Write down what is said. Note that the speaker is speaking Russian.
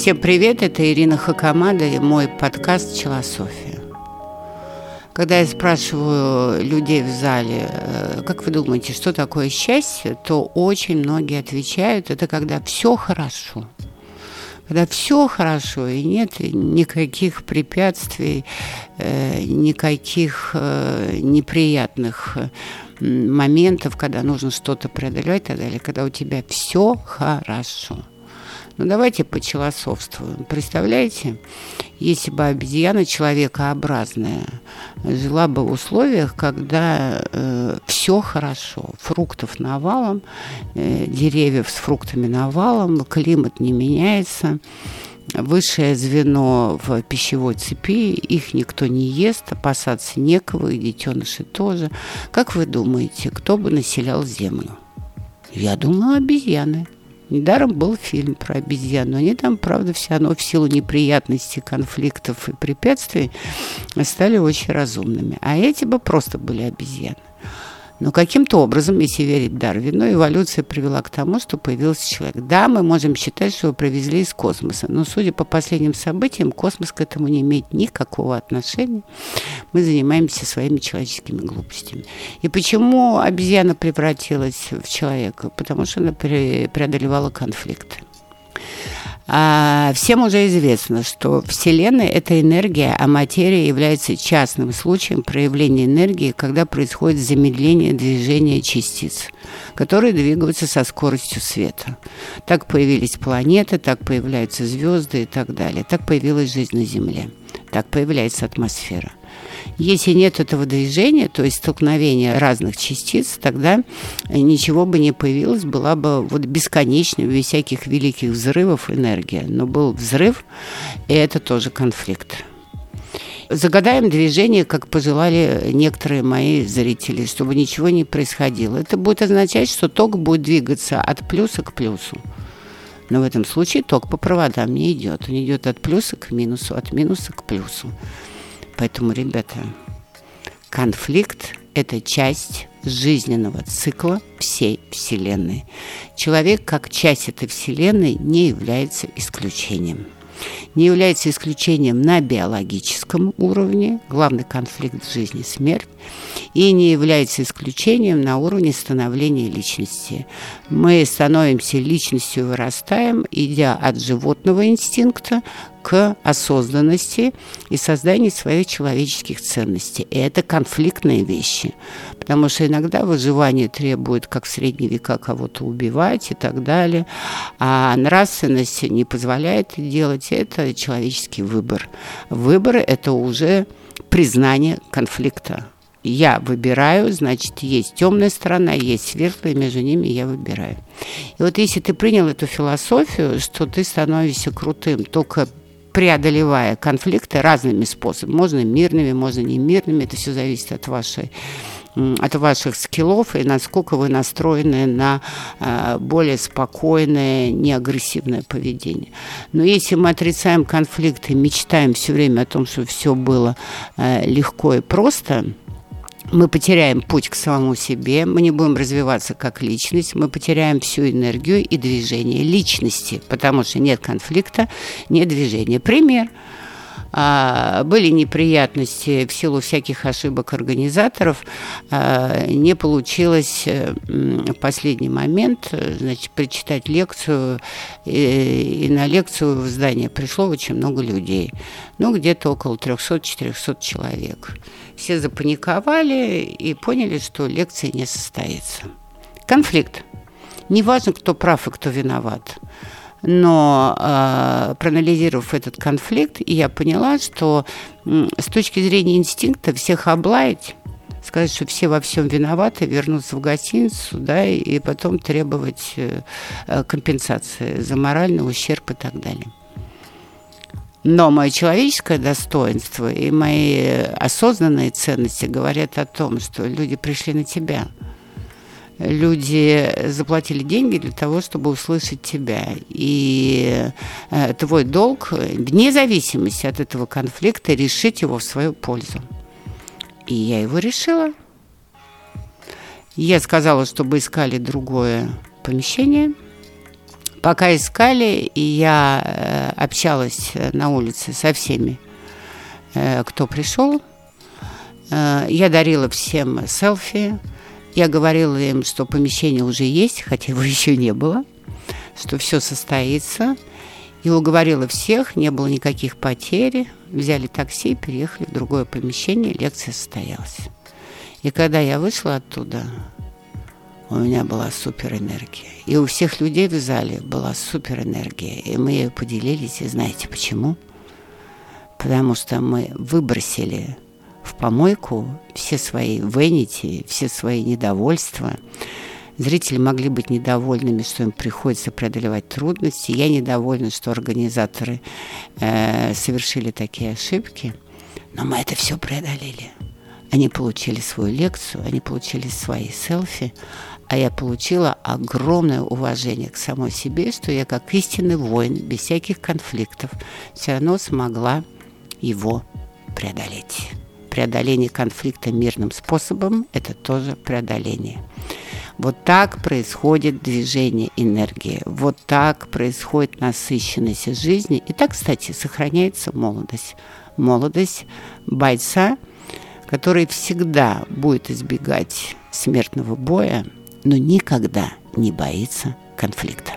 Всем привет, это Ирина Хакамада и мой подкаст «Челософия». Когда я спрашиваю людей в зале, э, как вы думаете, что такое счастье, то очень многие отвечают, это когда все хорошо. Когда все хорошо и нет никаких препятствий, э, никаких э, неприятных моментов, когда нужно что-то преодолевать и так далее, когда у тебя все хорошо. Ну, давайте почелософствуем. Представляете, если бы обезьяна человекообразная жила бы в условиях, когда э, все хорошо, фруктов навалом, э, деревьев с фруктами навалом, климат не меняется, высшее звено в пищевой цепи, их никто не ест, опасаться некого, и детеныши тоже. Как вы думаете, кто бы населял Землю? Я думаю, обезьяны. Недаром был фильм про обезьяну. Они там, правда, все равно в силу неприятностей, конфликтов и препятствий стали очень разумными. А эти бы просто были обезьяны. Но каким-то образом, если верить Дарвину, эволюция привела к тому, что появился человек. Да, мы можем считать, что его привезли из космоса, но, судя по последним событиям, космос к этому не имеет никакого отношения. Мы занимаемся своими человеческими глупостями. И почему обезьяна превратилась в человека? Потому что она преодолевала конфликты. А, всем уже известно, что Вселенная – это энергия, а материя является частным случаем проявления энергии, когда происходит замедление движения частиц, которые двигаются со скоростью света. Так появились планеты, так появляются звезды и так далее. Так появилась жизнь на Земле. Так появляется атмосфера. Если нет этого движения, то есть столкновения разных частиц, тогда ничего бы не появилось, была бы вот бесконечная, без всяких великих взрывов энергия. Но был взрыв, и это тоже конфликт. Загадаем движение, как пожелали некоторые мои зрители, чтобы ничего не происходило. Это будет означать, что ток будет двигаться от плюса к плюсу. Но в этом случае ток по проводам не идет. Он идет от плюса к минусу, от минуса к плюсу. Поэтому, ребята, конфликт – это часть жизненного цикла всей Вселенной. Человек, как часть этой Вселенной, не является исключением не является исключением на биологическом уровне, главный конфликт в жизни – смерть, и не является исключением на уровне становления личности. Мы становимся личностью, вырастаем, идя от животного инстинкта к осознанности и созданию своих человеческих ценностей. И это конфликтные вещи, потому что иногда выживание требует, как в средние века, кого-то убивать и так далее, а нравственность не позволяет делать. Это человеческий выбор. Выбор – это уже признание конфликта. Я выбираю, значит, есть темная сторона, есть светлая, между ними я выбираю. И вот если ты принял эту философию, что ты становишься крутым только преодолевая конфликты разными способами. Можно мирными, можно не мирными. Это все зависит от вашей от ваших скиллов и насколько вы настроены на э, более спокойное, неагрессивное поведение. Но если мы отрицаем конфликты, мечтаем все время о том, что все было э, легко и просто, мы потеряем путь к самому себе, мы не будем развиваться как личность, мы потеряем всю энергию и движение личности, потому что нет конфликта, нет движения. Пример. А, были неприятности в силу всяких ошибок организаторов. А, не получилось э, в последний момент значит, прочитать лекцию, и, и на лекцию в здание пришло очень много людей. Ну, где-то около 300-400 человек. Все запаниковали и поняли, что лекция не состоится. Конфликт. Неважно, кто прав и кто виноват. Но э, проанализировав этот конфликт, я поняла, что э, с точки зрения инстинкта всех облаять, сказать, что все во всем виноваты, вернуться в гостиницу, да, и потом требовать э, компенсации за моральный ущерб и так далее. Но мое человеческое достоинство и мои осознанные ценности говорят о том, что люди пришли на тебя. Люди заплатили деньги для того, чтобы услышать тебя. И э, твой долг, вне зависимости от этого конфликта, решить его в свою пользу. И я его решила. Я сказала, чтобы искали другое помещение – Пока искали, и я э, общалась на улице со всеми, э, кто пришел. Э, я дарила всем селфи. Я говорила им, что помещение уже есть, хотя его еще не было, что все состоится. И уговорила всех, не было никаких потерь. Взяли такси, переехали в другое помещение, лекция состоялась. И когда я вышла оттуда, у меня была супер энергия. И у всех людей в зале была супер энергия. И мы ее поделились. И знаете почему? Потому что мы выбросили помойку все свои венити, все свои недовольства. Зрители могли быть недовольными, что им приходится преодолевать трудности. Я недовольна, что организаторы э, совершили такие ошибки. Но мы это все преодолели. Они получили свою лекцию, они получили свои селфи, а я получила огромное уважение к самой себе, что я как истинный воин, без всяких конфликтов, все равно смогла его преодолеть. Преодоление конфликта мирным способом – это тоже преодоление. Вот так происходит движение энергии, вот так происходит насыщенность жизни. И так, кстати, сохраняется молодость. Молодость бойца, который всегда будет избегать смертного боя, но никогда не боится конфликта.